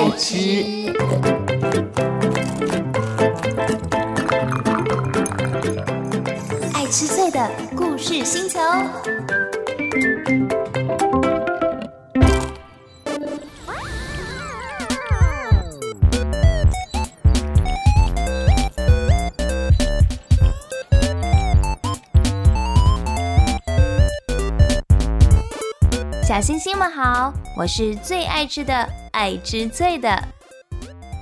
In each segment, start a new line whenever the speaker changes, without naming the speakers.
爱吃，爱吃脆的故事星球。小星星们好，我是最爱吃的爱吃脆的。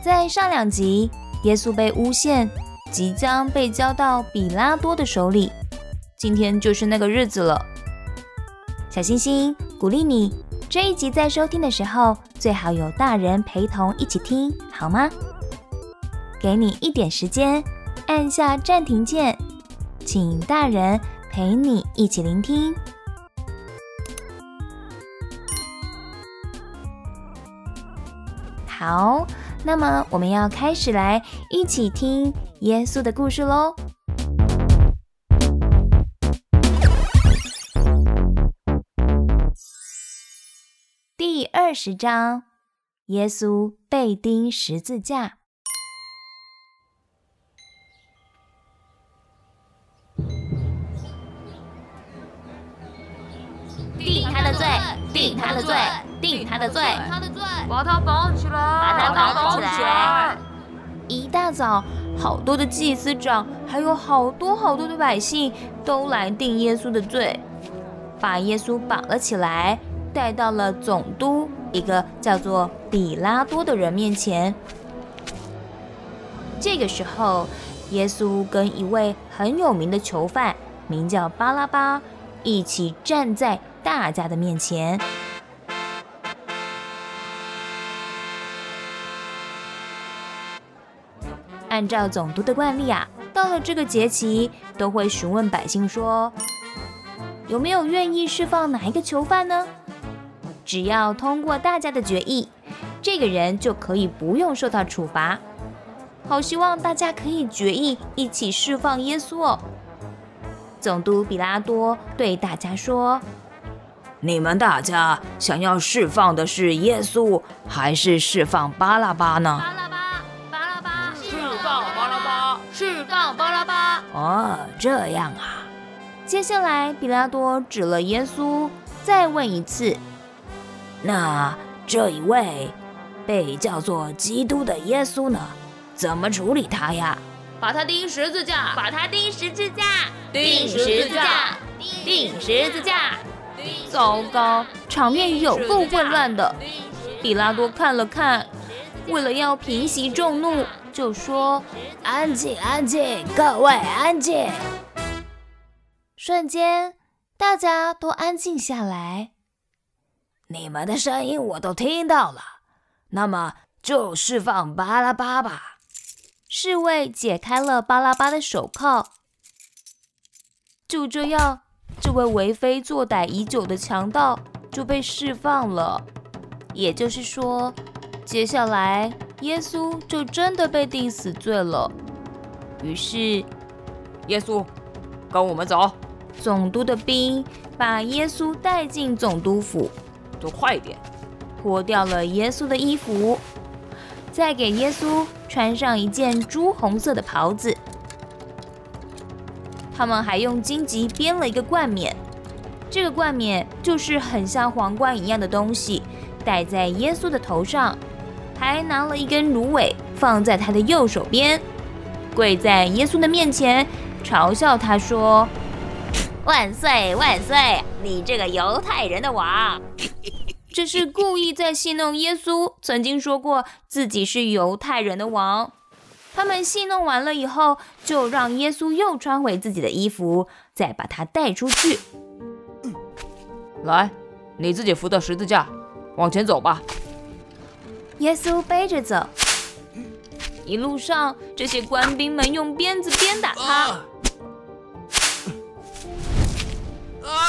在上两集，耶稣被诬陷，即将被交到比拉多的手里。今天就是那个日子了。小星星鼓励你，这一集在收听的时候，最好有大人陪同一起听，好吗？给你一点时间，按下暂停键，请大人陪你一起聆听。好，那么我们要开始来一起听耶稣的故事喽。第二十章，耶稣被钉十字架。定他的罪，定他的罪，定他的罪。
把他绑起来！
把他绑起来！一大早，好多的祭司长，还有好多好多的百姓，都来定耶稣的罪，把耶稣绑了起来，带到了总督一个叫做比拉多的人面前。这个时候，耶稣跟一位很有名的囚犯，名叫巴拉巴，一起站在大家的面前。按照总督的惯例啊，到了这个节期，都会询问百姓说，有没有愿意释放哪一个囚犯呢？只要通过大家的决议，这个人就可以不用受到处罚。好希望大家可以决议一起释放耶稣哦。总督比拉多对大家说：“
你们大家想要释放的是耶稣，还是释放巴拉巴呢？”哦，这样啊。
接下来，比拉多指了耶稣，再问一次：“
那这一位被叫做基督的耶稣呢？怎么处理他呀？”
把他钉十字架！
把他钉十字架！
钉十字架！
钉十字架！糟糕，场面有够混乱的。比拉多看了看，为了要平息众怒。就说：“
安静，安静，各位安静。”
瞬间，大家都安静下来。
你们的声音我都听到了，那么就释放巴拉巴吧。
侍卫解开了巴拉巴的手铐。就这样，这位为非作歹已久的强盗就被释放了。也就是说，接下来。耶稣就真的被定死罪了。于是，
耶稣，跟我们走。
总督的兵把耶稣带进总督府，
走快一点，
脱掉了耶稣的衣服，再给耶稣穿上一件朱红色的袍子。他们还用荆棘编了一个冠冕，这个冠冕就是很像皇冠一样的东西，戴在耶稣的头上。还拿了一根芦苇放在他的右手边，跪在耶稣的面前，嘲笑他说：“万岁万岁，你这个犹太人的王！”这是故意在戏弄耶稣，曾经说过自己是犹太人的王。他们戏弄完了以后，就让耶稣又穿回自己的衣服，再把他带出去。
来，你自己扶着十字架，往前走吧。
耶稣背着走，一路上这些官兵们用鞭子鞭打他。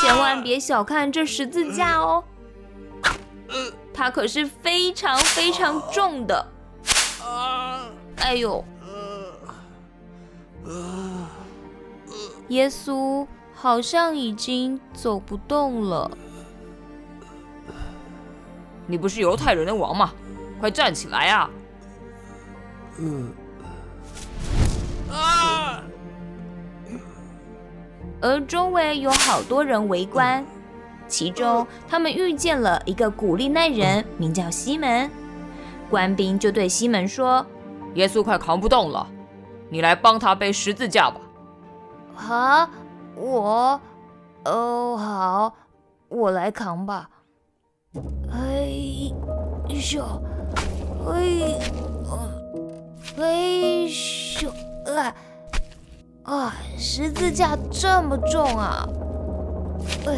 千万别小看这十字架哦，它可是非常非常重的。哎呦！耶稣好像已经走不动了。
你不是犹太人的王吗？快站起来啊！嗯。
啊！而周围有好多人围观，其中他们遇见了一个古利奈人，名叫西门。官兵就对西门说：“
耶稣快扛不动了，你来帮他背十字架吧。”
啊，我，哦，好，我来扛吧。哎，咻，哎，哎，咻，啊，啊，十字架这么重啊！
哎，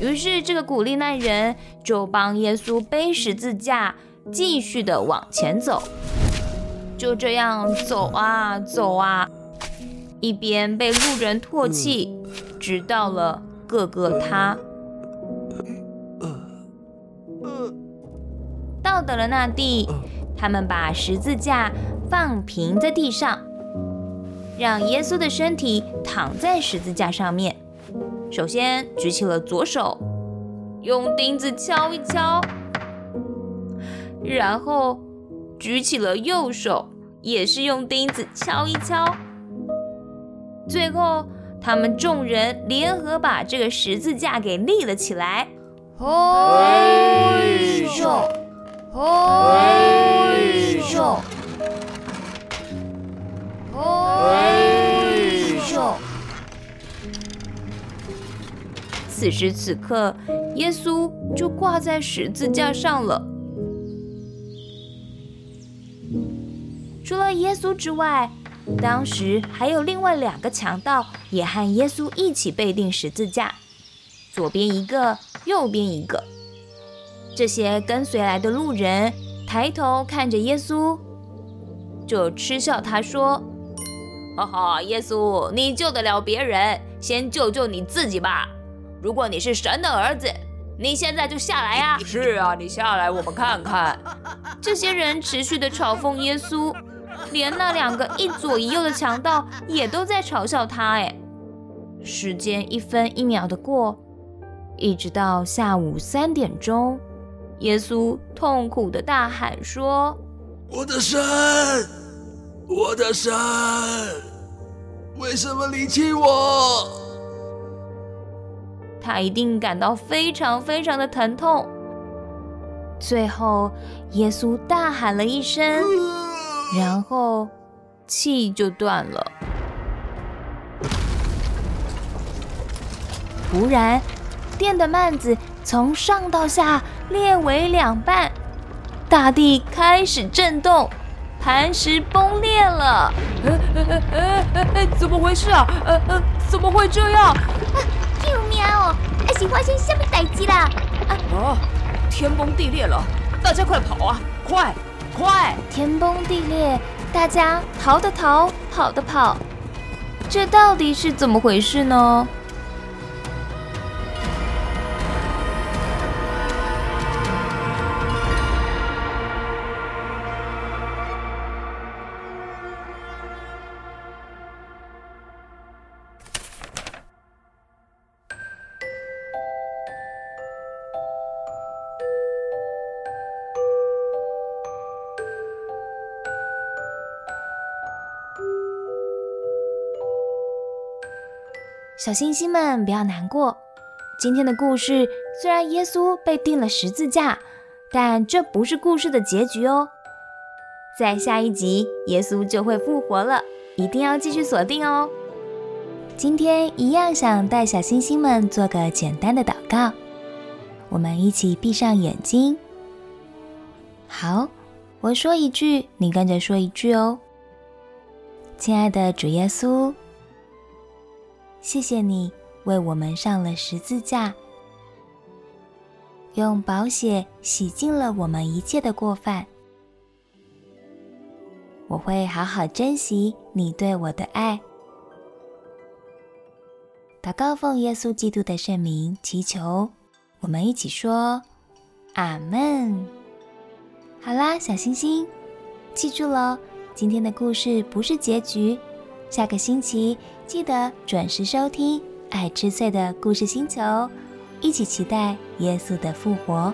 于是这个古利奈人就帮耶稣背十字架，继续的往前走。就这样走啊走啊。一边被路人唾弃，直到了各个他。到得了那地，他们把十字架放平在地上，让耶稣的身体躺在十字架上面。首先举起了左手，用钉子敲一敲，然后举起了右手，也是用钉子敲一敲。最后，他们众人联合把这个十字架给立了起来。
哎呦！哎呦！哎呦！
此时此刻，耶稣就挂在十字架上了。除了耶稣之外，当时还有另外两个强盗也和耶稣一起被钉十字架，左边一个，右边一个。这些跟随来的路人抬头看着耶稣，就嗤笑他说：“哈哈，耶稣，你救得了别人，先救救你自己吧！如果你是神的儿子，你现在就下来呀！”
是啊，你下来，我们看看。
这些人持续的嘲讽耶稣。连那两个一左一右的强盗也都在嘲笑他。哎，时间一分一秒的过，一直到下午三点钟，耶稣痛苦的大喊说：“
我的神，我的神，为什么离弃我？”
他一定感到非常非常的疼痛。最后，耶稣大喊了一声。然后气就断了。突然，电的幔子从上到下裂为两半，大地开始震动，磐石崩裂了。哎哎
哎哎哎！怎么回事啊？呃呃，怎么会这样？啊！
救命哦！还是发生什么代志啦？
啊！天崩地裂了！大家快跑啊！快！快！
天崩地裂，大家逃的逃，跑的跑，这到底是怎么回事呢？小星星们，不要难过。今天的故事虽然耶稣被钉了十字架，但这不是故事的结局哦。在下一集，耶稣就会复活了，一定要继续锁定哦。今天一样想带小星星们做个简单的祷告，我们一起闭上眼睛。好，我说一句，你跟着说一句哦。亲爱的主耶稣。谢谢你为我们上了十字架，用宝血洗净了我们一切的过犯。我会好好珍惜你对我的爱。祷告奉耶稣基督的圣名祈求，我们一起说阿门。好啦，小星星，记住喽，今天的故事不是结局。下个星期记得准时收听爱吃脆的故事星球，一起期待耶稣的复活。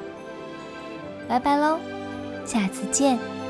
拜拜喽！下次见。